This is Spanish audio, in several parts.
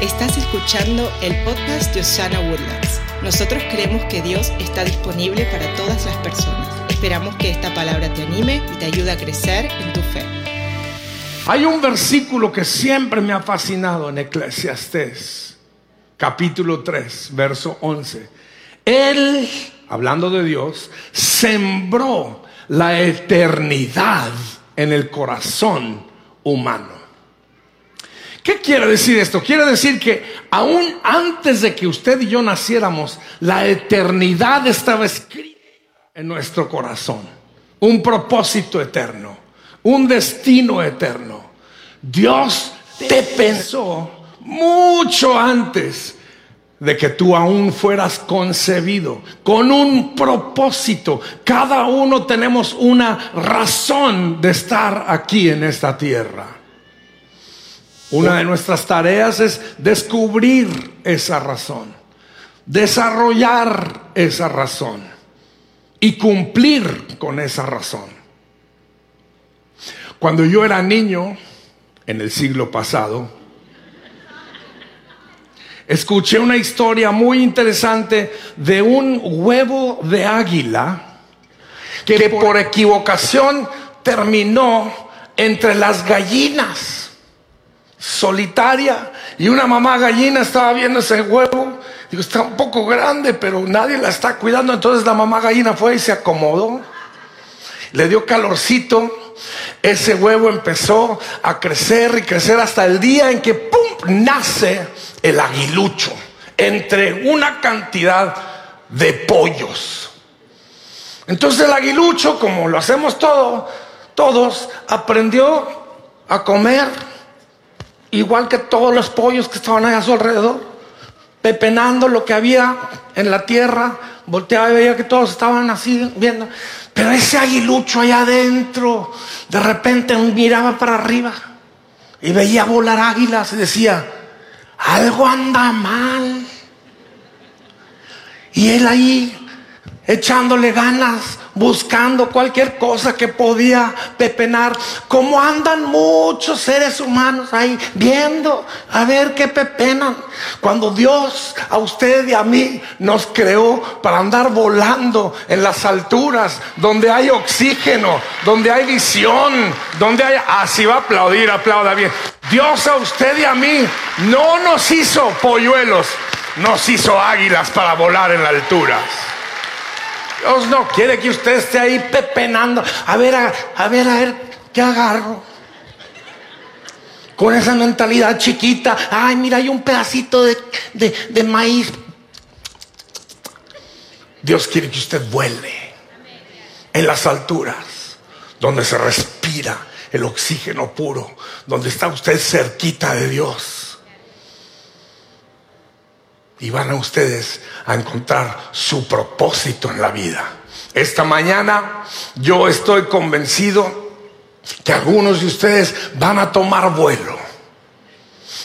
Estás escuchando el podcast de Osana Woodlands. Nosotros creemos que Dios está disponible para todas las personas. Esperamos que esta palabra te anime y te ayude a crecer en tu fe. Hay un versículo que siempre me ha fascinado en Eclesiastés, capítulo 3, verso 11. Él, hablando de Dios, sembró la eternidad en el corazón humano. ¿Qué quiere decir esto? Quiere decir que aún antes de que usted y yo naciéramos, la eternidad estaba escrita en nuestro corazón. Un propósito eterno, un destino eterno. Dios te pensó mucho antes de que tú aún fueras concebido, con un propósito. Cada uno tenemos una razón de estar aquí en esta tierra. Una de nuestras tareas es descubrir esa razón, desarrollar esa razón y cumplir con esa razón. Cuando yo era niño, en el siglo pasado, escuché una historia muy interesante de un huevo de águila que por equivocación terminó entre las gallinas solitaria y una mamá gallina estaba viendo ese huevo. Digo, está un poco grande, pero nadie la está cuidando. Entonces la mamá gallina fue y se acomodó. Le dio calorcito. Ese huevo empezó a crecer y crecer hasta el día en que ¡pum! nace el aguilucho entre una cantidad de pollos. Entonces el aguilucho, como lo hacemos todo, todos, aprendió a comer igual que todos los pollos que estaban ahí a su alrededor, pepenando lo que había en la tierra, volteaba y veía que todos estaban así viendo. Pero ese aguilucho allá adentro, de repente miraba para arriba y veía volar águilas y decía, algo anda mal. Y él ahí echándole ganas, buscando cualquier cosa que podía pepenar, como andan muchos seres humanos ahí viendo a ver qué pepenan. Cuando Dios a usted y a mí nos creó para andar volando en las alturas, donde hay oxígeno, donde hay visión, donde hay... Así va a aplaudir, aplauda bien. Dios a usted y a mí no nos hizo polluelos, nos hizo águilas para volar en las alturas. Dios no quiere que usted esté ahí pepenando. A ver, a, ver, a ver, ¿qué agarro? Con esa mentalidad chiquita. Ay, mira, hay un pedacito de, de maíz. Dios quiere que usted vuele en las alturas, donde se respira el oxígeno puro, donde está usted cerquita de Dios y van a ustedes a encontrar su propósito en la vida. Esta mañana yo estoy convencido que algunos de ustedes van a tomar vuelo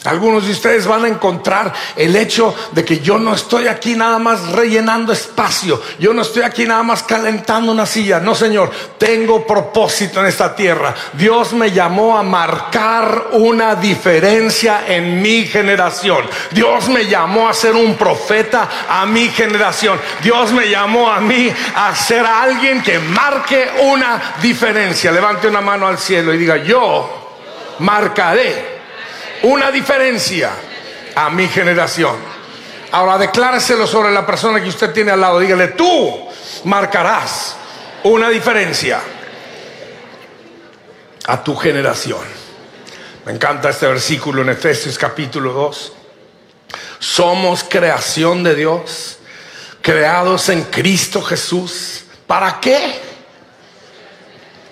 algunos de ustedes van a encontrar el hecho de que yo no estoy aquí nada más rellenando espacio. Yo no estoy aquí nada más calentando una silla. No, Señor, tengo propósito en esta tierra. Dios me llamó a marcar una diferencia en mi generación. Dios me llamó a ser un profeta a mi generación. Dios me llamó a mí a ser alguien que marque una diferencia. Levante una mano al cielo y diga, yo marcaré una diferencia a mi generación. Ahora decláreselo sobre la persona que usted tiene al lado. Dígale, tú marcarás una diferencia a tu generación. Me encanta este versículo en Efesios capítulo 2. Somos creación de Dios, creados en Cristo Jesús. ¿Para qué?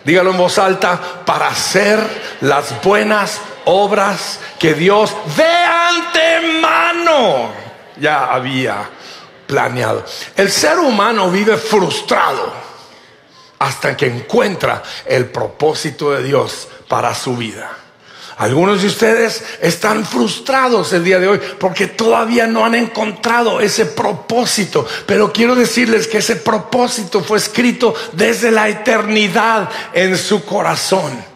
Dígalo en voz alta, para hacer las buenas obras que Dios de antemano ya había planeado. El ser humano vive frustrado hasta que encuentra el propósito de Dios para su vida. Algunos de ustedes están frustrados el día de hoy porque todavía no han encontrado ese propósito. Pero quiero decirles que ese propósito fue escrito desde la eternidad en su corazón.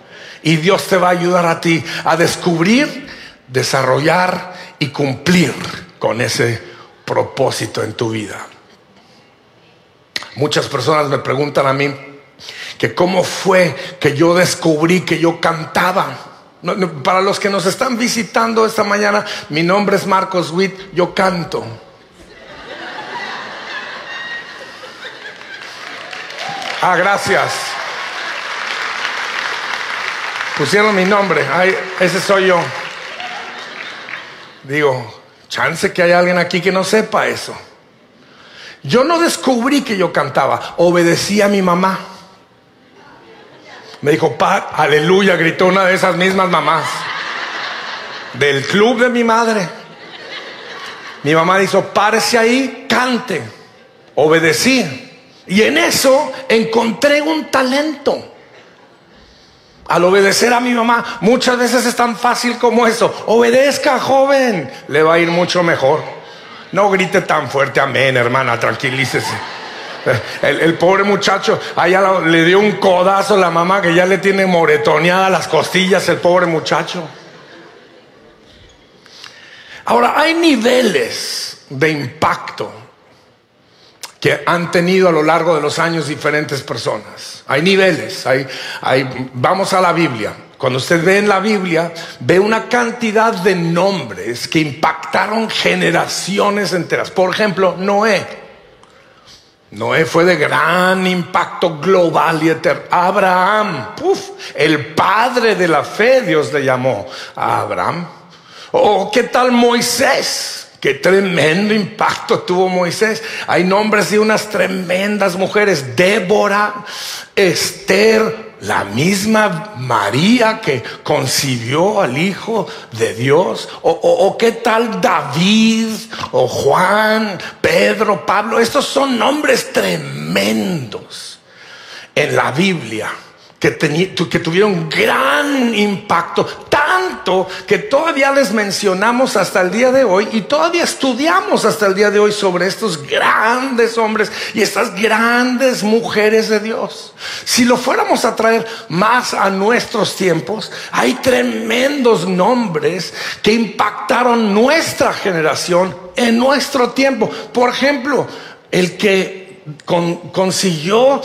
Y Dios te va a ayudar a ti a descubrir, desarrollar y cumplir con ese propósito en tu vida. Muchas personas me preguntan a mí que cómo fue que yo descubrí que yo cantaba. Para los que nos están visitando esta mañana, mi nombre es Marcos Witt, yo canto. Ah, gracias. Pusieron mi nombre, Ay, ese soy yo. Digo, chance que hay alguien aquí que no sepa eso. Yo no descubrí que yo cantaba, obedecí a mi mamá. Me dijo, pa, aleluya, gritó una de esas mismas mamás. Del club de mi madre. Mi mamá dijo, párese ahí, cante. Obedecí. Y en eso encontré un talento. Al obedecer a mi mamá, muchas veces es tan fácil como eso. Obedezca, joven, le va a ir mucho mejor. No grite tan fuerte, amén, hermana, tranquilícese. El, pobre muchacho, allá le dio un codazo a la mamá que ya le tiene moretoneadas las costillas, el pobre muchacho. Ahora, hay niveles de impacto que han tenido a lo largo de los años diferentes personas. Hay niveles, hay, hay, vamos a la Biblia. Cuando usted ve en la Biblia, ve una cantidad de nombres que impactaron generaciones enteras. Por ejemplo, Noé. Noé fue de gran impacto global y eterno. Abraham, el padre de la fe, Dios le llamó a Abraham. O qué tal Moisés, Qué tremendo impacto tuvo Moisés. Hay nombres de unas tremendas mujeres. Débora, Esther, la misma María que concibió al Hijo de Dios. O, qué tal David, o Juan, Pedro, Pablo. Estos son nombres tremendos en la Biblia que, que tuvieron gran impacto, tanto que todavía les mencionamos hasta el día de hoy y todavía estudiamos hasta el día de hoy sobre estos grandes hombres y estas grandes mujeres de Dios. Si lo fuéramos a traer más a nuestros tiempos, hay tremendos nombres que impactaron nuestra generación en nuestro tiempo. Por ejemplo, el que consiguió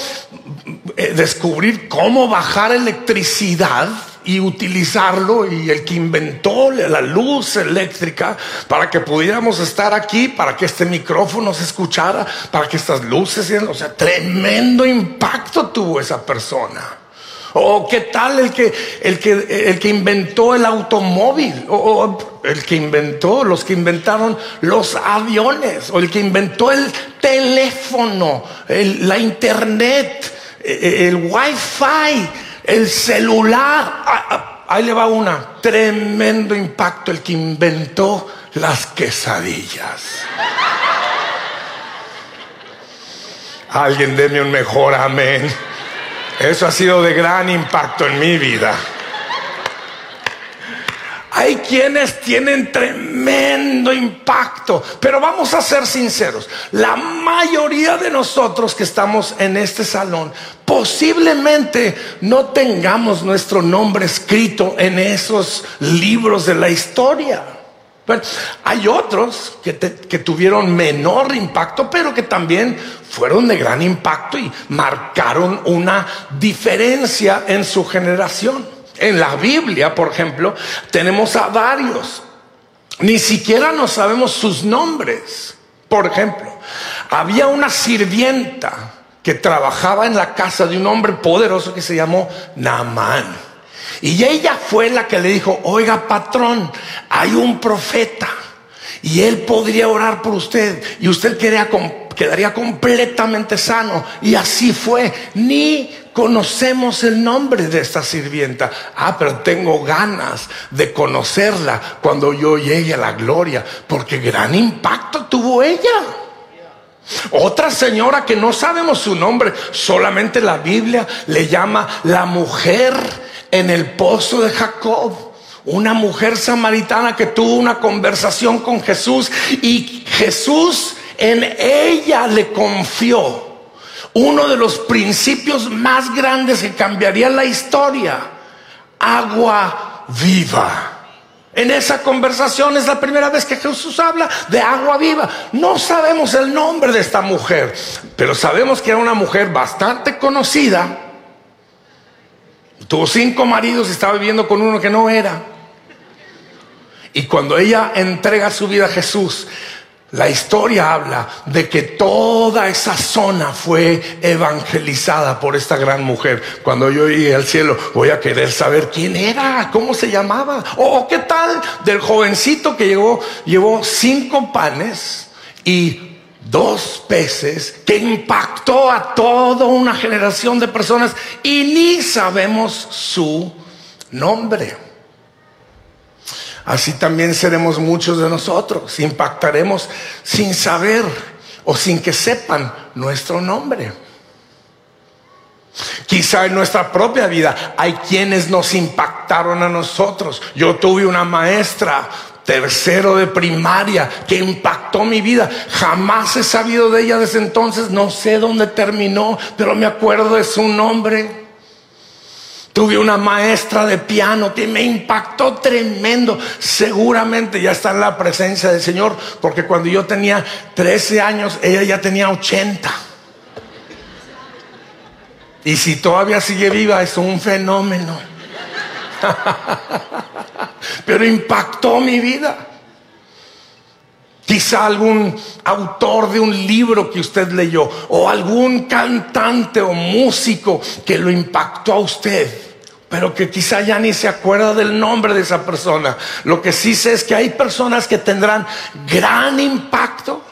eh, descubrir cómo bajar electricidad y utilizarlo y el que inventó la luz eléctrica para que pudiéramos estar aquí, para que este micrófono se escuchara, para que estas luces, o sea, tremendo impacto tuvo esa persona. O qué tal el que, el que, el que inventó el automóvil, o, el que inventó, los que inventaron los aviones, o el que inventó el teléfono, la internet, e, e, el wifi, el celular. Ah, ah, ahí le va una, tremendo impacto el que inventó las quesadillas. Alguien deme un mejor amén. Eso ha sido de gran impacto en mi vida. Hay quienes tienen tremendo impacto, pero vamos a ser sinceros, la mayoría de nosotros que estamos en este salón posiblemente no tengamos nuestro nombre escrito en esos libros de la historia hay otros que, que, tuvieron menor impacto, pero que también fueron de gran impacto y marcaron una diferencia en su generación. En la Biblia, por ejemplo, tenemos a varios. Ni siquiera no sabemos sus nombres. Por ejemplo, había una sirvienta que trabajaba en la casa de un hombre poderoso que se llamó Naamán. Y ella fue la que le dijo, oiga patrón, hay un profeta y él podría orar por usted y usted quedaría completamente sano. Y así fue. Ni conocemos el nombre de esta sirvienta. Ah, pero tengo ganas de conocerla cuando yo llegue a la gloria, porque gran impacto tuvo ella. Otra señora que no sabemos su nombre, solamente la Biblia le llama la mujer en el pozo de Jacob. Una mujer samaritana que tuvo una conversación con Jesús y Jesús en ella le confió uno de los principios más grandes que cambiaría la historia. Agua viva. En esa conversación es la primera vez que Jesús habla de agua viva. No sabemos el nombre de esta mujer, pero sabemos que era una mujer bastante conocida. Tuvo cinco maridos y estaba viviendo con uno que no era. Y cuando ella entrega su vida a Jesús, la historia habla de que toda esa zona fue evangelizada por esta gran mujer. Cuando yo llegué al cielo, voy a querer saber quién era, cómo se llamaba, o qué tal del jovencito que llegó, llevó cinco panes y dos peces que impactó a toda una generación de personas y ni sabemos su nombre. Así también seremos muchos de nosotros. Impactaremos sin saber o sin que sepan nuestro nombre. Quizá en nuestra propia vida hay quienes nos impactaron a nosotros. Yo tuve una maestra tercero de primaria que impactó mi vida. Jamás he sabido de ella desde entonces. No sé dónde terminó, pero me acuerdo de su nombre. Tuve una maestra de piano que me impactó tremendo. Seguramente ya está en la presencia del Señor, porque cuando yo tenía 13 años, ella ya tenía 80. Y si todavía sigue viva, es un fenómeno. Pero impactó mi vida. Quizá algún autor de un libro que usted leyó o algún cantante o músico que lo impactó a usted pero que quizá ya ni se acuerda del nombre de esa persona. Lo que sí sé es que hay personas que tendrán gran impacto,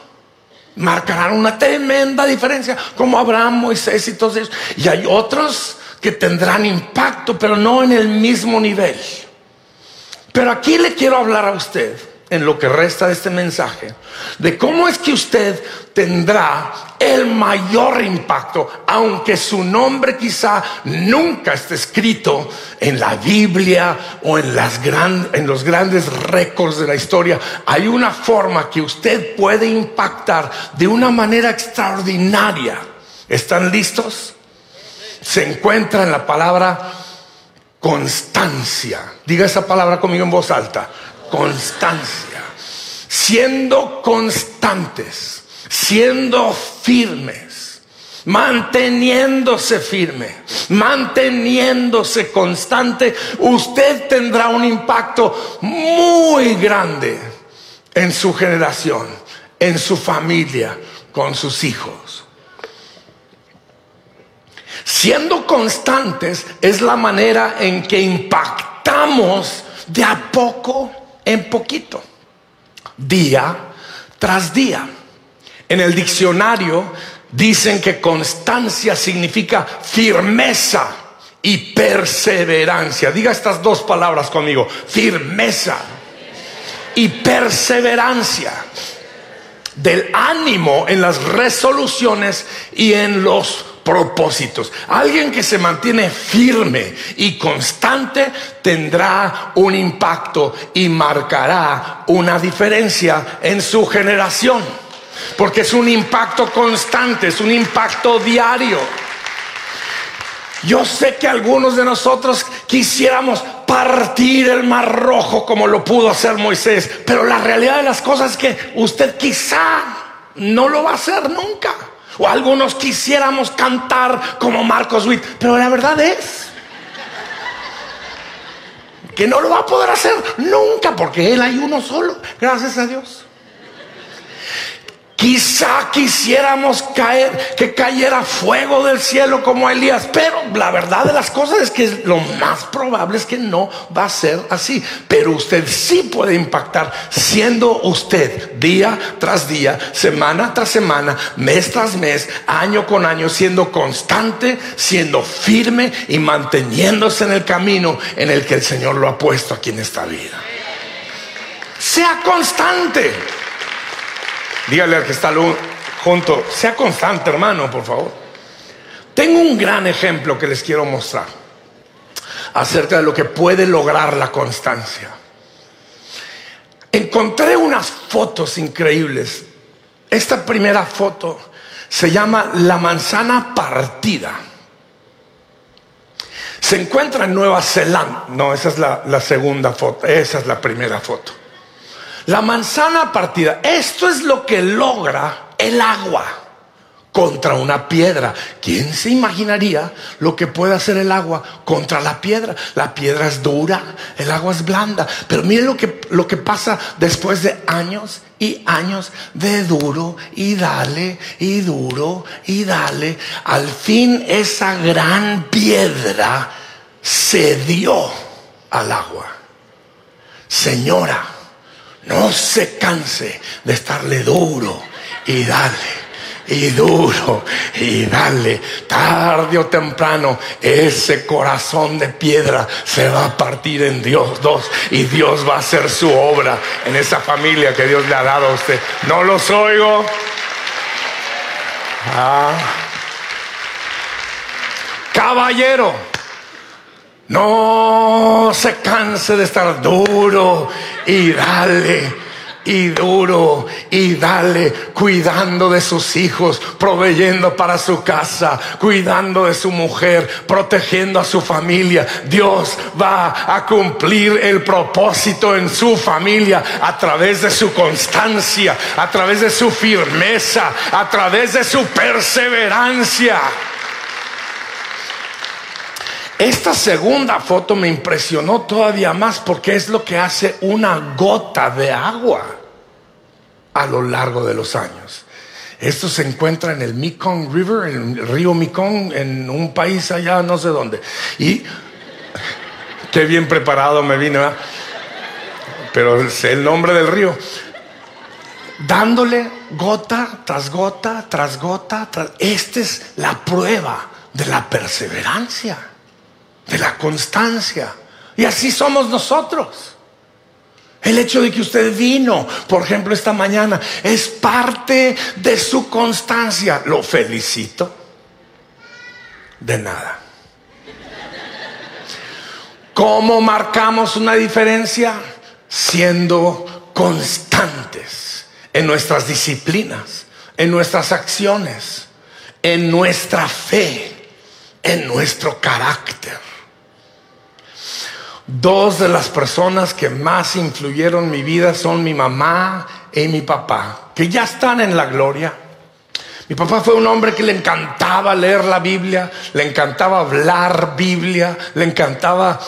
marcarán una tremenda diferencia, como Abraham, Moisés y todos ellos. Y hay otros que tendrán impacto, pero no en el mismo nivel. Pero aquí le quiero hablar a usted en lo que resta de este mensaje, de cómo es que usted tendrá el mayor impacto, aunque su nombre quizá nunca esté escrito en la Biblia o en, los grandes récords de la historia. Hay una forma que usted puede impactar de una manera extraordinaria. ¿Están listos? Se encuentra en la palabra constancia. Diga esa palabra conmigo en voz alta constancia, siendo constantes, siendo firmes, manteniéndose firme, manteniéndose constante, usted tendrá un impacto muy grande en su generación, en su familia, con sus hijos. Siendo constantes es la manera en que impactamos de a poco en poquito, día tras día. En el diccionario dicen que constancia significa firmeza y perseverancia. Diga estas dos palabras conmigo, firmeza y perseverancia del ánimo en las resoluciones y en los propósitos. Alguien que se mantiene firme y constante tendrá un impacto y marcará una diferencia en su generación. Porque es un impacto constante, es un impacto diario. Yo sé que algunos de nosotros quisiéramos partir el mar rojo como lo pudo hacer Moisés, pero la realidad de las cosas es que usted quizá no lo va a hacer nunca. O algunos quisiéramos cantar como Marcos Witt, pero la verdad es que no lo va a poder hacer nunca porque Él hay uno solo, gracias a Dios. Quizá quisiéramos caer, que cayera fuego del cielo como Elías, pero la verdad de las cosas es que lo más probable es que no va a ser así. Pero usted sí puede impactar siendo usted día tras día, semana tras semana, mes tras mes, año con año, siendo constante, siendo firme y manteniéndose en el camino en el que el Señor lo ha puesto aquí en esta vida. Sea constante. Dígale al que está junto, sea constante hermano, por favor. Tengo un gran ejemplo que les quiero mostrar acerca de lo que puede lograr la constancia. Encontré unas fotos increíbles. Esta primera foto se llama La manzana partida. Se encuentra en Nueva Zelanda. No, esa es la, la segunda foto. Esa es la primera foto. La manzana partida. Esto es lo que logra el agua contra una piedra. ¿Quién se imaginaría lo que puede hacer el agua contra la piedra? La piedra es dura, el agua es blanda. Pero miren lo que, lo que pasa después de años y años de duro y dale y duro y dale. Al fin esa gran piedra cedió al agua. Señora, no se canse de estarle duro y dale y duro y dale, tarde o temprano, ese corazón de piedra se va a partir en Dios dos y Dios va a hacer su obra en esa familia que Dios le ha dado a usted. No los oigo. Ah. Caballero, no se canse de estar duro y dale y duro y dale, cuidando de sus hijos, proveyendo para su casa, cuidando de su mujer, protegiendo a su familia. Dios va a cumplir el propósito en su familia a través de su constancia, a través de su firmeza, a través de su perseverancia. Esta segunda foto me impresionó todavía más porque es lo que hace una gota de agua a lo largo de los años. Esto se encuentra en el Mekong River, en el río Mekong, en un país allá, no sé dónde. Y qué bien preparado me vine, pero sé el nombre del río. Dándole gota tras gota, tras gota. Esta es la prueba de la perseverancia de la constancia. Y así somos nosotros. El hecho de que usted vino, por ejemplo, esta mañana, es parte de su constancia. Lo felicito. De nada. ¿Cómo marcamos una diferencia? Siendo constantes en nuestras disciplinas, en nuestras acciones, en nuestra fe, en nuestro carácter. Dos de las personas que más influyeron mi vida son mi mamá y mi papá, que ya están en la gloria. Mi papá fue un hombre que le encantaba leer la Biblia, le encantaba hablar Biblia, le encantaba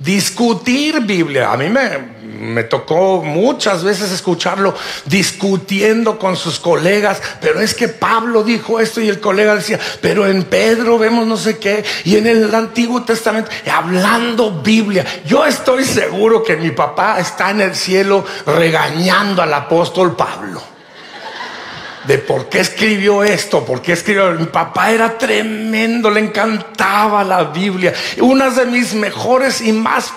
discutir Biblia. A mí me, me tocó muchas veces escucharlo discutiendo con sus colegas, pero es que Pablo dijo esto y el colega decía, pero en Pedro vemos no sé qué, y en el Antiguo Testamento, hablando Biblia. Yo estoy seguro que mi papá está en el cielo regañando al apóstol Pablo de por qué escribió esto, por qué escribió. Mi papá era tremendo, le encantaba la Biblia. Una de mis mejores y más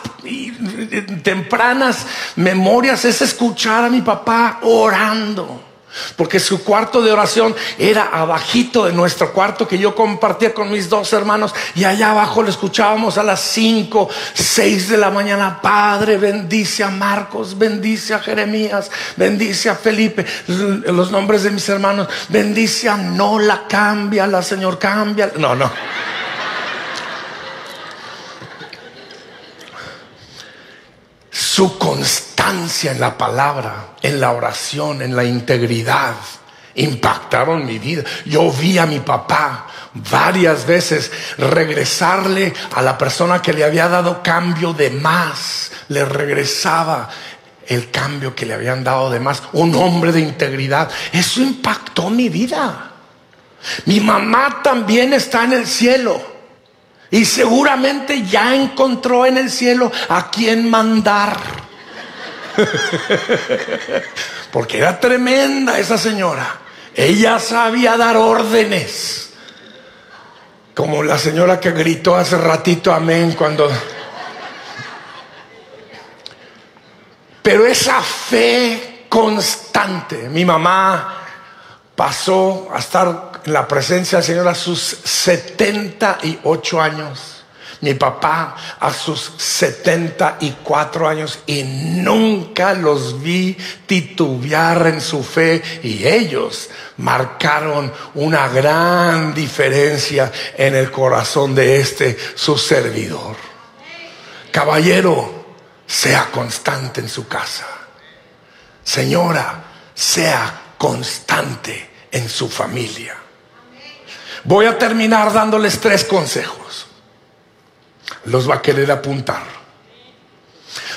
tempranas memorias es escuchar a mi papá orando. Porque su cuarto de oración era abajito de nuestro cuarto que yo compartía con mis dos hermanos y allá abajo lo escuchábamos a las 5, 6 de la mañana. Padre, bendice a Marcos, bendice a Jeremías, bendice a Felipe, los nombres de mis hermanos, bendice a Nola, cambia la Señor, cambia. No, no. Su constancia en la palabra, en la oración, en la integridad, impactaron mi vida. Yo vi a mi papá varias veces regresarle a la persona que le había dado cambio de más, le regresaba el cambio que le habían dado de más, un hombre de integridad. Eso impactó mi vida. Mi mamá también está en el cielo. Y seguramente ya encontró en el cielo a quien mandar. Porque era tremenda esa señora. Ella sabía dar órdenes. Como la señora que gritó hace ratito amén cuando... Pero esa fe constante, mi mamá pasó a estar la presencia del Señor a sus 78 años. mi papá a sus 74 años y nunca los vi titubear en su fe y ellos marcaron una gran diferencia en el corazón de este su servidor. Caballero, sea constante en su casa. Señora, sea constante en su familia. Voy a terminar dándoles tres consejos. Los va a querer apuntar.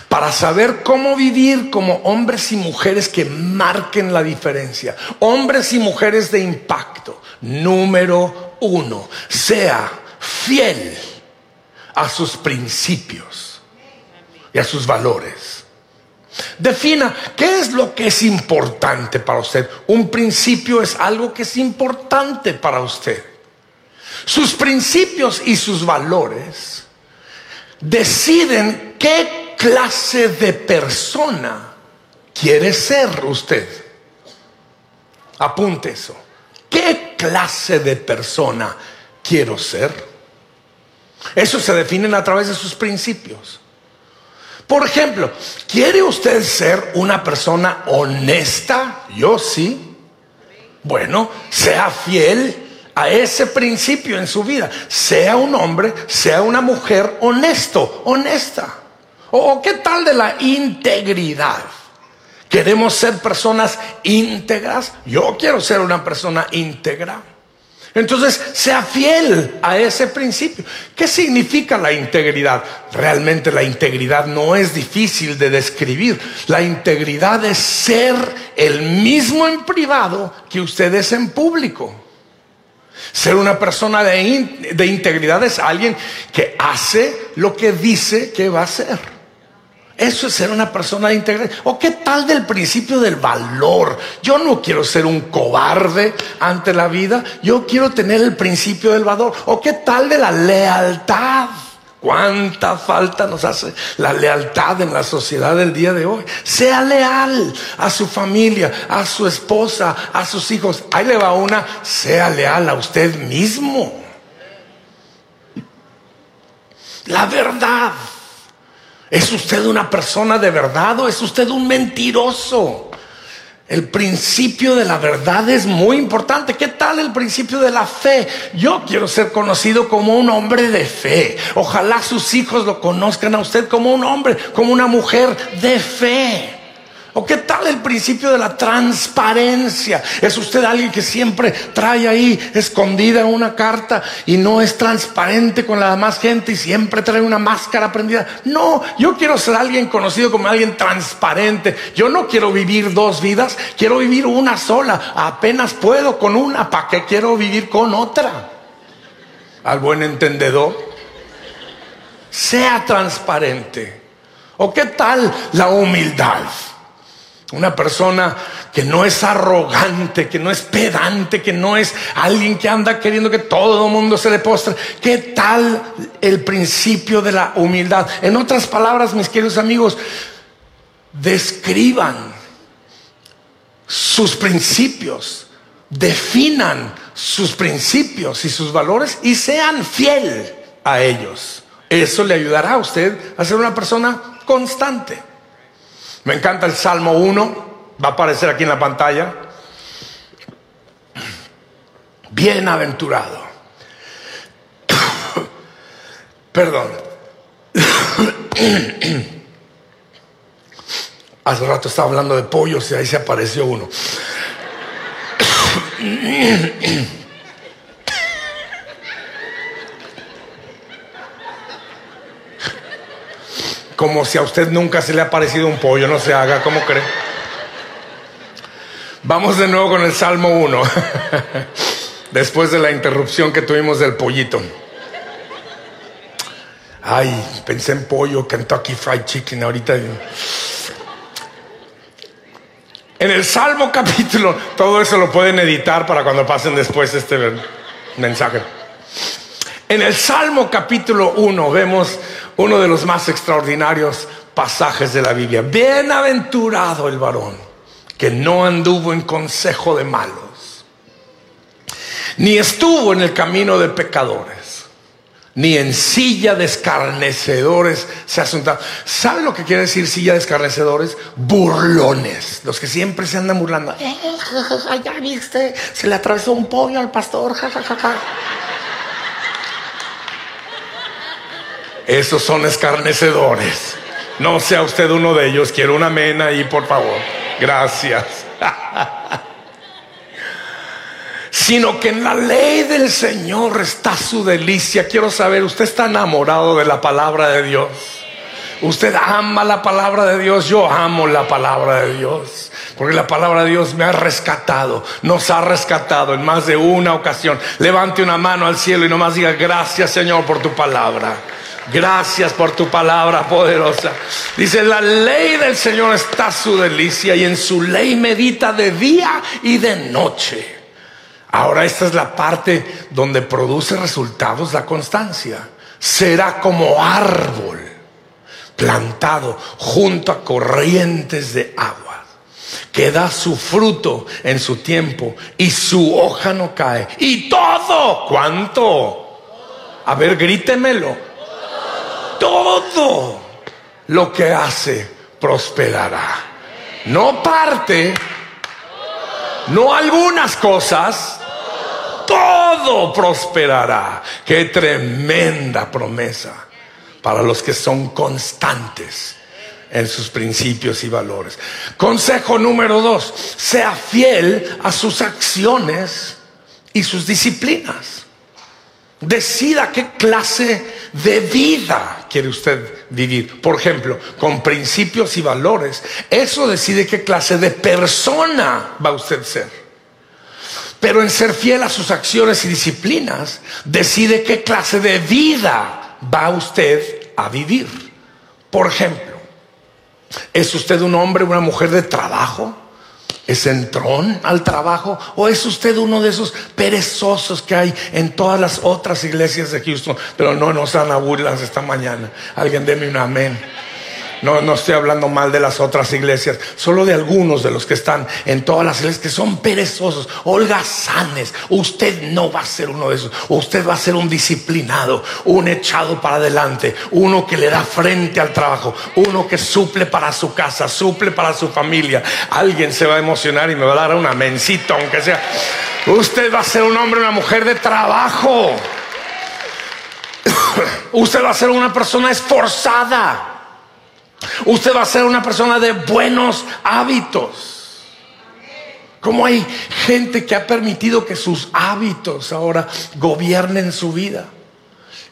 Para saber cómo vivir como hombres y mujeres que marquen la diferencia. Hombres y mujeres de impacto. Número uno, sea fiel a sus principios y a sus valores. Defina qué es lo que es importante para usted. Un principio es algo que es importante para usted. Sus principios y sus valores deciden qué clase de persona quiere ser usted. Apunte eso. ¿Qué clase de persona quiero ser? Eso se define a través de sus principios. Por ejemplo, ¿quiere usted ser una persona honesta? Yo sí. Bueno, sea fiel a ese principio en su vida. Sea un hombre, sea una mujer honesto, honesta. ¿O qué tal de la integridad? ¿Queremos ser personas íntegras? Yo quiero ser una persona íntegra. Entonces, sea fiel a ese principio. ¿Qué significa la integridad? Realmente la integridad no es difícil de describir. La integridad es ser el mismo en privado que usted es en público. Ser una persona de, de integridad es alguien que hace lo que dice que va a hacer. Eso es ser una persona íntegra. ¿O qué tal del principio del valor? Yo no quiero ser un cobarde ante la vida. Yo quiero tener el principio del valor. ¿O qué tal de la lealtad? ¿Cuánta falta nos hace la lealtad en la sociedad del día de hoy? Sea leal a su familia, a su esposa, a sus hijos. Ahí le va una, sea leal a usted mismo. La verdad. ¿Es usted una persona de verdad o es usted un mentiroso? El principio de la verdad es muy importante. ¿Qué tal el principio de la fe? Yo quiero ser conocido como un hombre de fe. Ojalá sus hijos lo conozcan a usted como un hombre, como una mujer de fe. ¿O qué tal el principio de la transparencia? ¿Es usted alguien que siempre trae ahí escondida una carta y no es transparente con la demás gente y siempre trae una máscara prendida? No, yo quiero ser alguien conocido como alguien transparente. Yo no quiero vivir dos vidas, quiero vivir una sola. Apenas puedo con una, ¿para qué quiero vivir con otra? Al buen entendedor, sea transparente. ¿O qué tal la humildad? Una persona que no es arrogante, que no es pedante, que no es alguien que anda queriendo que todo el mundo se le postre. ¿Qué tal el principio de la humildad? En otras palabras, mis queridos amigos, describan sus principios, definan sus principios y sus valores y sean fiel a ellos. Eso le ayudará a usted a ser una persona constante. Me encanta el Salmo 1, va a aparecer aquí en la pantalla. Bienaventurado. Perdón. Hace rato estaba hablando de pollos y ahí se apareció uno. como si a usted nunca se le ha parecido un pollo, no se haga, ¿cómo cree? Vamos de nuevo con el Salmo 1, después de la interrupción que tuvimos del pollito. Ay, pensé en pollo, Kentucky Fried Chicken ahorita. En el Salmo capítulo, todo eso lo pueden editar para cuando pasen después este mensaje. En el Salmo capítulo 1 vemos uno de los más extraordinarios pasajes de la Biblia. Bienaventurado el varón que no anduvo en consejo de malos, ni estuvo en el camino de pecadores, ni en silla de escarnecedores se ha. ¿Sabe lo que quiere decir silla de escarnecedores? Burlones, los que siempre se andan burlando. Eh, ya viste, se le atravesó un pollo al pastor. Esos son escarnecedores. No sea usted uno de ellos. Quiero una mena ahí, por favor. Gracias. sino que en la ley del Señor está su delicia. Quiero saber, ¿usted está enamorado de la palabra de Dios? Usted ama la palabra de Dios, yo amo la palabra de Dios, porque la palabra de Dios me ha rescatado, nos ha rescatado en más de una ocasión. Levante una mano al cielo y nomás diga gracias Señor por tu palabra. Gracias por tu palabra poderosa. Dice, la ley del Señor está su delicia y en su ley medita de día y de noche. Ahora esta es la parte donde produce resultados la constancia. Será como árbol plantado junto a corrientes de agua, que da su fruto en su tiempo y su hoja no cae. Y todo, ¿cuánto? A ver, grítemelo. Todo lo que hace prosperará. No parte, no algunas cosas, todo prosperará. Qué tremenda promesa para los que son constantes en sus principios y valores. Consejo número dos, sea fiel a sus acciones y sus disciplinas. Decida qué clase de vida quiere usted vivir. Por ejemplo, con principios y valores. Eso decide qué clase de persona va usted a ser. Pero en ser fiel a sus acciones y disciplinas, decide qué clase de vida va usted a vivir. Por ejemplo, ¿es usted un hombre o una mujer de trabajo? ¿Es entrón al trabajo? ¿O es usted uno de esos perezosos que hay en todas las otras iglesias de Houston? Pero no nos dan a esta mañana. Alguien deme un amén. No, no estoy hablando mal de las otras iglesias, solo de algunos de los que están en todas las iglesias que son perezosos, holgazanes. Usted no va a ser uno de esos. Usted va a ser un disciplinado, un echado para adelante, uno que le da frente al trabajo, uno que suple para su casa, suple para su familia. Alguien se va a emocionar y me va a dar una mencito, aunque sea. Usted va a ser un hombre, una mujer de trabajo. Usted va a ser una persona esforzada. Usted va a ser una persona de buenos hábitos. Como hay gente que ha permitido que sus hábitos ahora gobiernen su vida.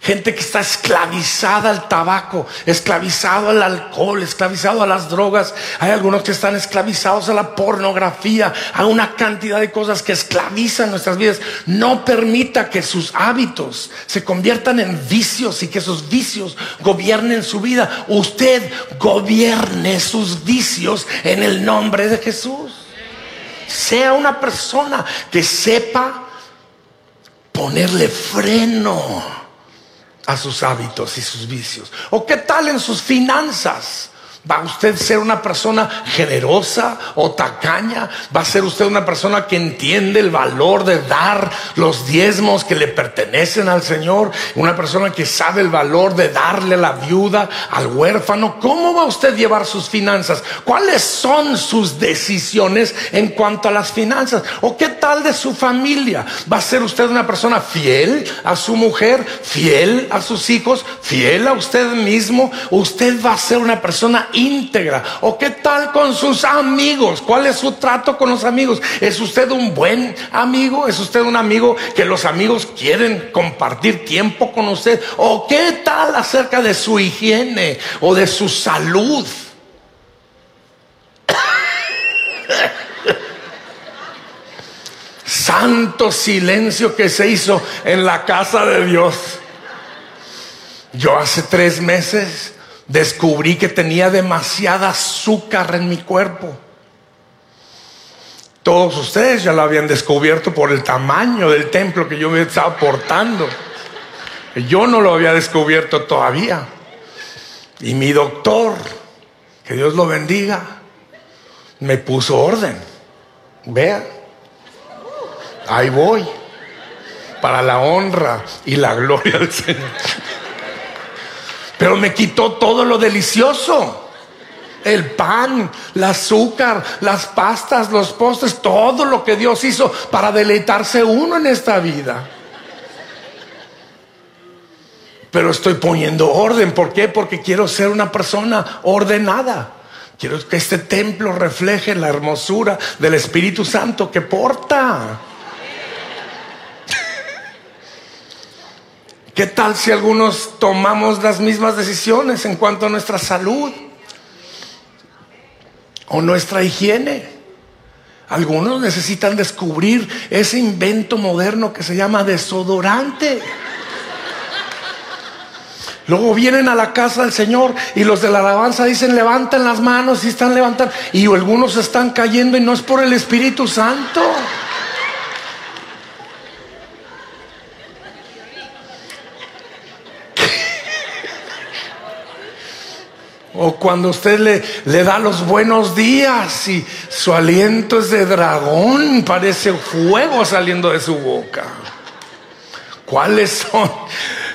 Gente que está esclavizada al tabaco, esclavizado al alcohol, esclavizado a las drogas. Hay algunos que están esclavizados a la pornografía, a una cantidad de cosas que esclavizan nuestras vidas. No permita que sus hábitos se conviertan en vicios y que esos vicios gobiernen su vida. Usted gobierne sus vicios en el nombre de Jesús. Sea una persona que sepa ponerle freno a sus hábitos y sus vicios? ¿O qué tal en sus finanzas? ¿Va usted a ser una persona generosa o tacaña? ¿Va a ser usted una persona que entiende el valor de dar los diezmos que le pertenecen al Señor? Una persona que sabe el valor de darle a la viuda, al huérfano. ¿Cómo va usted a llevar sus finanzas? ¿Cuáles son sus decisiones en cuanto a las finanzas? ¿O qué tal de su familia? ¿Va a ser usted una persona fiel a su mujer, fiel a sus hijos, fiel a usted mismo? ¿Usted va a ser una persona íntegra? ¿O qué tal con sus amigos? ¿Cuál es su trato con los amigos? ¿Es usted un buen amigo? ¿Es usted un amigo que los amigos quieren compartir tiempo con usted? ¿O qué tal acerca de su higiene o de su salud? Santo silencio que se hizo en la casa de Dios. Yo hace tres meses descubrí que tenía demasiada azúcar en mi cuerpo. Todos ustedes ya lo habían descubierto por el tamaño del templo que yo me estaba portando. Yo no lo había descubierto todavía. Y mi doctor, que Dios lo bendiga, me puso orden. Vea, ahí voy. para la honra y la gloria del Señor. Pero me quitó todo lo delicioso. El pan, el azúcar, las pastas, los postres, todo lo que Dios hizo para deleitarse uno en esta vida. Pero estoy poniendo orden. ¿Por qué? Porque quiero ser una persona ordenada. Quiero que este templo refleje la hermosura del Espíritu Santo que porta. ¿Qué tal si algunos tomamos las mismas decisiones en cuanto a nuestra salud o nuestra higiene? Algunos necesitan descubrir ese invento moderno que se llama desodorante. Luego vienen a la casa del Señor y los de la alabanza dicen levanten las manos y están levantando y algunos están cayendo y no es por el Espíritu Santo. O cuando usted le, le, da los buenos días y su aliento es de dragón, parece fuego saliendo de su boca. ¿Cuáles son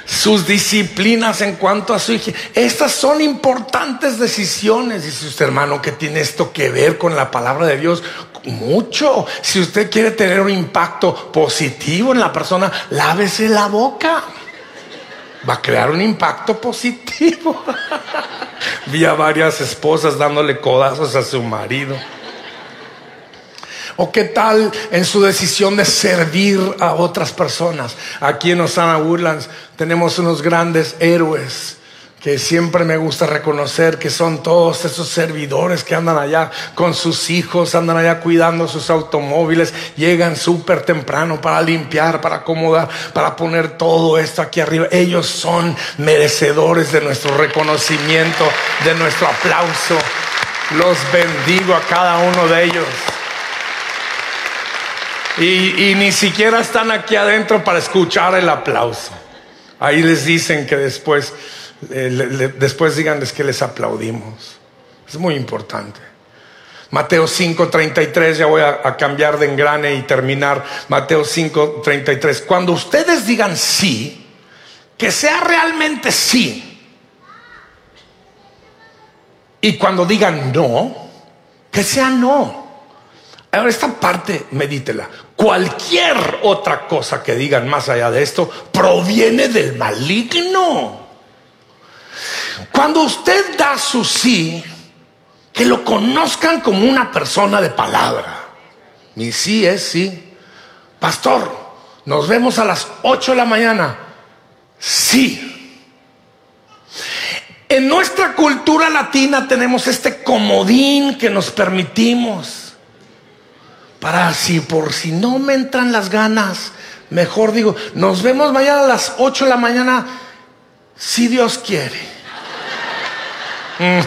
sus disciplinas en cuanto a su higiene? Estas son importantes decisiones. Dice usted, hermano, que tiene esto que ver con la palabra de Dios? Mucho. Si usted quiere tener un impacto positivo en la persona, lávese la boca va a crear un impacto positivo. Vi a varias esposas dándole codazos a su marido. ¿O qué tal en su decisión de servir a otras personas? Aquí en Osana Woodlands tenemos unos grandes héroes que siempre me gusta reconocer que son todos esos servidores que andan allá con sus hijos, andan allá cuidando sus automóviles, llegan súper temprano para limpiar, para acomodar, para poner todo esto aquí arriba. Ellos son merecedores de nuestro reconocimiento, de nuestro aplauso. Los bendigo a cada uno de ellos. Y, y ni siquiera están aquí adentro para escuchar el aplauso. Ahí les dicen que después eh, después díganles que les aplaudimos. Es muy importante. Mateo 5:33, ya voy a, a, cambiar de engrane y terminar. Mateo 5:33. Cuando ustedes digan sí, que sea realmente sí. Y cuando digan no, que sea no. Ahora, esta parte, medítela. Cualquier otra cosa que digan más allá de esto proviene del maligno. Cuando usted da su sí, que lo conozcan como una persona de palabra. Mi sí es sí. Pastor, nos vemos a las 8 de la mañana. Sí. En nuestra cultura latina tenemos este comodín que nos permitimos para si por si no me entran las ganas, mejor digo, nos vemos mañana a las 8 de la mañana, si Dios quiere. Mm.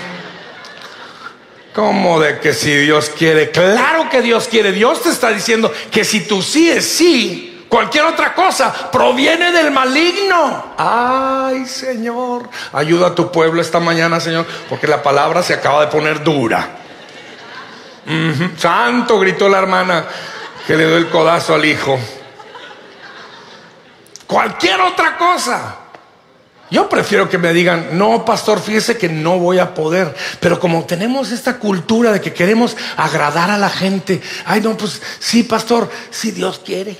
¿Cómo de que si Dios quiere? Claro que Dios quiere. Dios te está diciendo que si tú sí es sí, cualquier otra cosa proviene del maligno. Ay, Señor, ayuda a tu pueblo esta mañana, Señor, porque la palabra se acaba de poner dura. Santo, gritó la hermana que le dio el codazo al hijo. Cualquier otra cosa. Yo prefiero que me digan, no, pastor, fíjese que no voy a poder. Pero como tenemos esta cultura de que queremos agradar a la gente, ay, no, pues sí, pastor, si Dios quiere.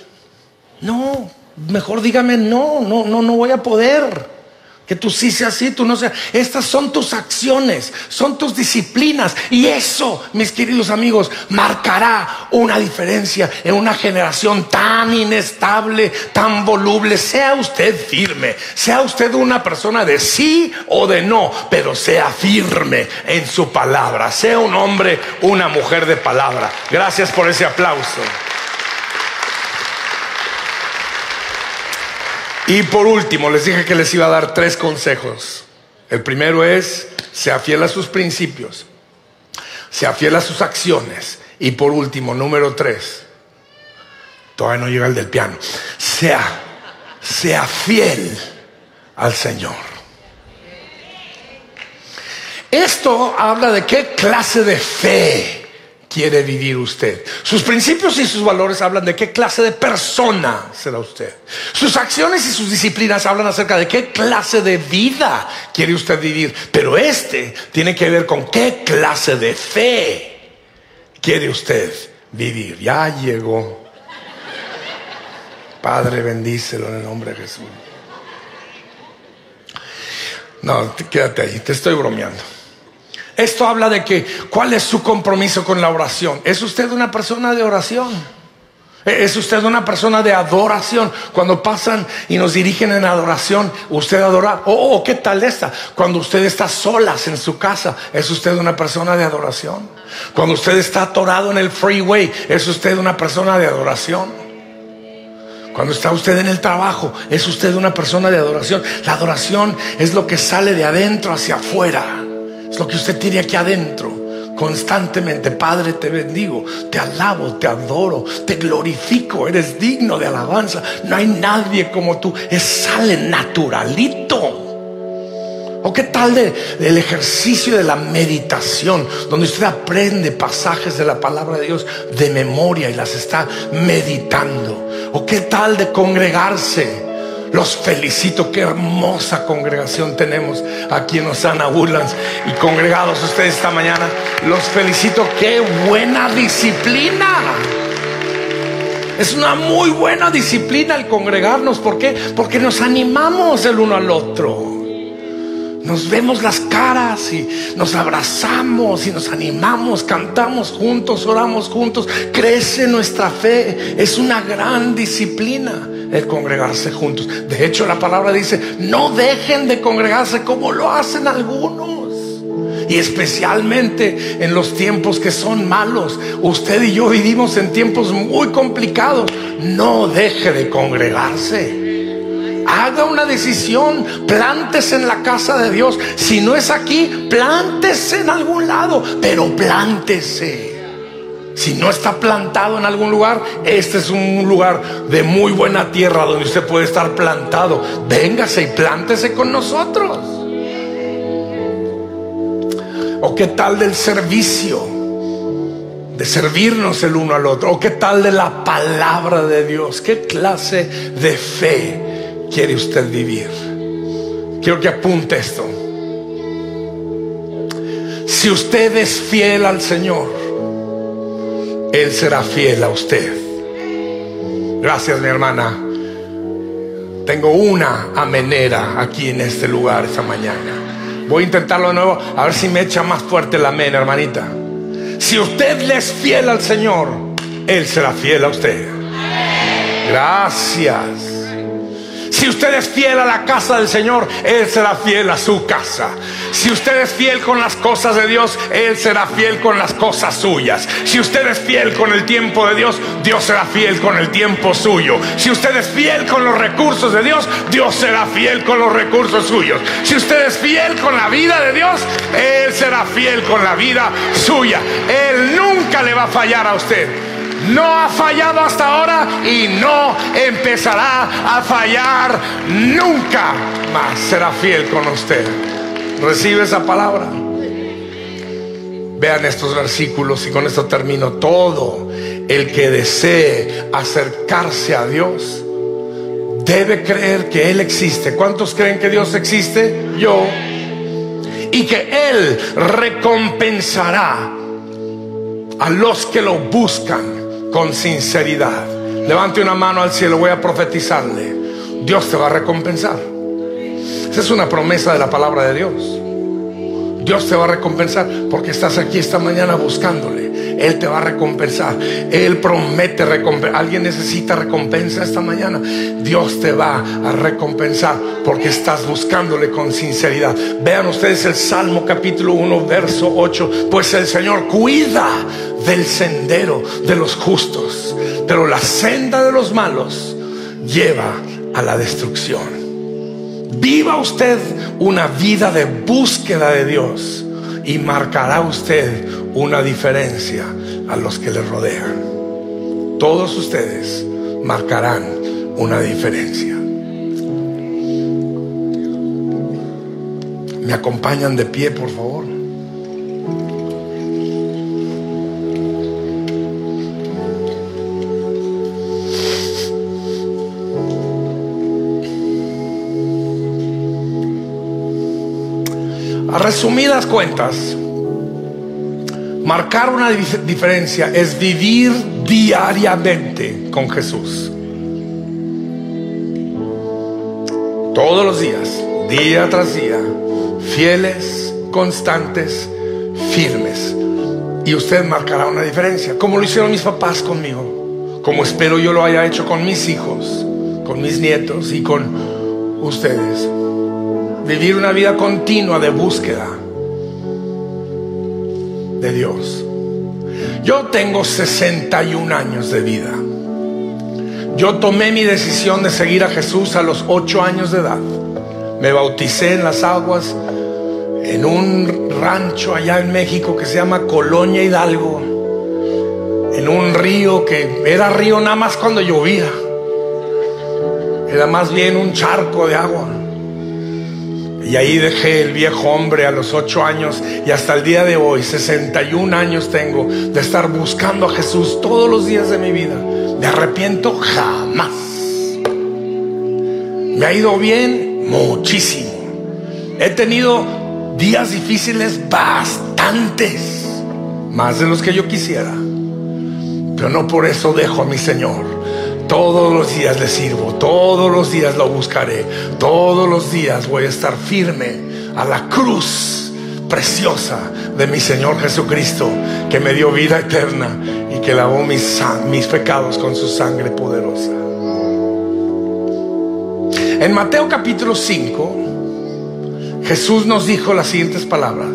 No, mejor dígame, no, no, no, no voy a poder. Que tú sí seas así, tú no seas. Estas son tus acciones, son tus disciplinas. Y eso, mis queridos amigos, marcará una diferencia en una generación tan inestable, tan voluble. Sea usted firme, sea usted una persona de sí o de no, pero sea firme en su palabra. Sea un hombre, una mujer de palabra. Gracias por ese aplauso. Y por último, les dije que les iba a dar tres consejos. El primero es, sea fiel a sus principios, sea fiel a sus acciones. Y por último, número tres, todavía no llega el del piano, sea, sea fiel al Señor. Esto habla de qué clase de fe quiere vivir usted. Sus principios y sus valores hablan de qué clase de persona será usted. Sus acciones y sus disciplinas hablan acerca de qué clase de vida quiere usted vivir. Pero este tiene que ver con qué clase de fe quiere usted vivir. Ya llegó. Padre, bendícelo en el nombre de Jesús. No, quédate ahí, te estoy bromeando. Esto habla de que cuál es su compromiso con la oración. ¿Es usted una persona de oración? ¿Es usted una persona de adoración? Cuando pasan y nos dirigen en adoración, usted adora. Oh, oh, ¿qué tal esta? Cuando usted está solas en su casa, ¿es usted una persona de adoración? Cuando usted está atorado en el freeway, ¿es usted una persona de adoración? Cuando está usted en el trabajo, ¿es usted una persona de adoración? La adoración es lo que sale de adentro hacia afuera. Es lo que usted tiene aquí adentro. Constantemente, Padre, te bendigo, te alabo, te adoro, te glorifico, eres digno de alabanza. No hay nadie como tú. Es sale naturalito. ¿O qué tal de, del ejercicio de la meditación, donde usted aprende pasajes de la palabra de Dios de memoria y las está meditando? ¿O qué tal de congregarse? Los felicito, qué hermosa congregación tenemos aquí en Osana Woodlands y congregados ustedes esta mañana. Los felicito, qué buena disciplina. Es una muy buena disciplina el congregarnos. ¿Por qué? Porque nos animamos el uno al otro. Nos vemos las caras y nos abrazamos y nos animamos, cantamos juntos, oramos juntos, crece nuestra fe. Es una gran disciplina el congregarse juntos. De hecho, la palabra dice, no dejen de congregarse como lo hacen algunos. Y especialmente en los tiempos que son malos. Usted y yo vivimos en tiempos muy complicados. No deje de congregarse. Haga una decisión, plántese en la casa de Dios. Si no es aquí, plántese en algún lado, pero plántese. Si no está plantado en algún lugar, este es un lugar de muy buena tierra donde usted puede estar plantado. Véngase y plántese con nosotros. ¿O qué tal del servicio? De servirnos el uno al otro. ¿O qué tal de la palabra de Dios? ¿Qué clase de fe quiere usted vivir? Quiero que apunte esto. Si usted es fiel al Señor, él será fiel a usted. Gracias, mi hermana. Tengo una amenera aquí en este lugar esta mañana. Voy a intentarlo de nuevo, a ver si me echa más fuerte la amén, hermanita. Si usted es fiel al Señor, Él será fiel a usted. Gracias. Si usted es fiel a la casa del Señor, Él será fiel a su casa. Si usted es fiel con las cosas de Dios, Él será fiel con las cosas suyas. Si usted es fiel con el tiempo de Dios, Dios será fiel con el tiempo suyo. Si usted es fiel con los recursos de Dios, Dios será fiel con los recursos suyos. Si usted es fiel con la vida de Dios, Él será fiel con la vida suya. Él nunca le va a fallar a usted no ha fallado hasta ahora y no empezará a fallar nunca más. Será fiel con usted. Recibe esa palabra. Vean estos versículos y con esto termino. Todo el que desee acercarse a Dios debe creer que Él existe. ¿Cuántos creen que Dios existe? Yo. Y que Él recompensará a los que lo buscan con sinceridad. Levante una mano al cielo, voy a profetizarle. Dios te va a recompensar. Esa es una promesa de la palabra de Dios. Dios te va a recompensar porque estás aquí esta mañana buscándole. Él te va a recompensar. Él promete recompensar. Alguien necesita recompensa esta mañana. Dios te va a recompensar porque estás buscándole con sinceridad. Vean ustedes el Salmo capítulo 1, verso 8. Pues el Señor cuida del sendero de los justos, pero la senda de los malos lleva a la destrucción. Viva usted una vida de búsqueda de Dios y marcará usted una diferencia a los que les rodean. Todos ustedes marcarán una diferencia. ¿Me acompañan de pie, por favor? A resumidas cuentas, marcar una diferencia es vivir diariamente con Jesús. Todos los días, día tras día, fieles, constantes, firmes. Y usted marcará una diferencia, como lo hicieron mis papás conmigo, como espero yo lo haya hecho con mis hijos, con mis nietos y con ustedes. Vivir una vida continua de búsqueda de Dios. Yo tengo 61 años de vida. Yo tomé mi decisión de seguir a Jesús a los 8 años de edad. Me bauticé en las aguas en un rancho allá en México que se llama Colonia Hidalgo, en un río que era río nada más cuando llovía, era más bien un charco de agua. Y ahí dejé el viejo hombre a los ocho años y hasta el día de hoy, 61 años tengo de estar buscando a Jesús todos los días de mi vida. ¿Me arrepiento? Jamás. ¿Me ha ido bien? Muchísimo. He tenido días difíciles bastantes, más de los que yo quisiera. Pero no por eso dejo a mi Señor. Todos los días le sirvo, todos los días lo buscaré, todos los días voy a estar firme a la cruz preciosa de mi Señor Jesucristo, que me dio vida eterna y que lavó mis, mis pecados con su sangre poderosa. En Mateo capítulo 5, Jesús nos dijo las siguientes palabras.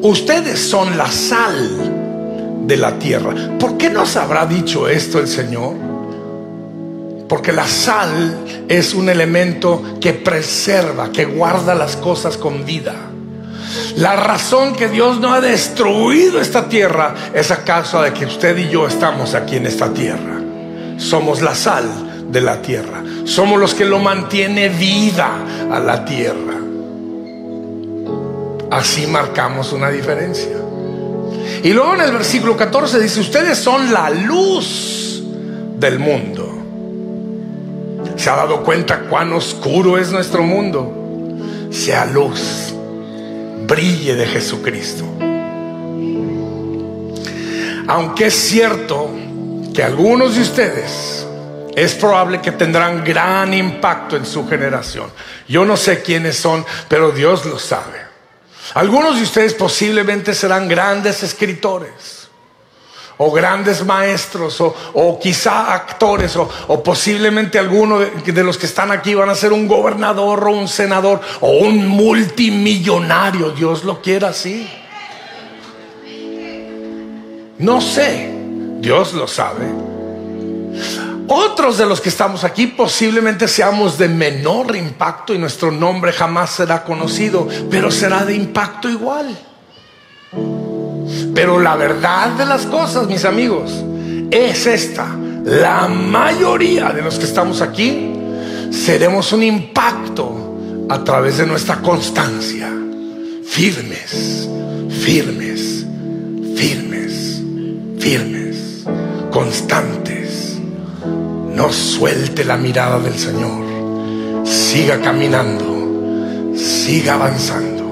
Ustedes son la sal de la tierra. ¿Por qué nos habrá dicho esto el Señor? Porque la sal es un elemento que preserva, que guarda las cosas con vida. La razón que Dios no ha destruido esta tierra es a causa de que usted y yo estamos aquí en esta tierra. Somos la sal de la tierra. Somos los que lo mantiene vida a la tierra. Así marcamos una diferencia. Y luego en el versículo 14 dice, ustedes son la luz del mundo. ¿Se ha dado cuenta cuán oscuro es nuestro mundo? Sea luz, brille de Jesucristo. Aunque es cierto que algunos de ustedes es probable que tendrán gran impacto en su generación. Yo no sé quiénes son, pero Dios lo sabe. Algunos de ustedes posiblemente serán grandes escritores o grandes maestros o, quizá actores o, posiblemente algunos de, de, los que están aquí van a ser un gobernador o un senador o un multimillonario. Dios lo quiera así. No sé, Dios lo sabe. Otros de los que estamos aquí posiblemente seamos de menor impacto y nuestro nombre jamás será conocido, pero será de impacto igual. Pero la verdad de las cosas, mis amigos, es esta. La mayoría de los que estamos aquí seremos un impacto a través de nuestra constancia. Firmes, firmes, firmes, firmes, constantes no suelte la mirada del Señor. Siga caminando. Siga avanzando.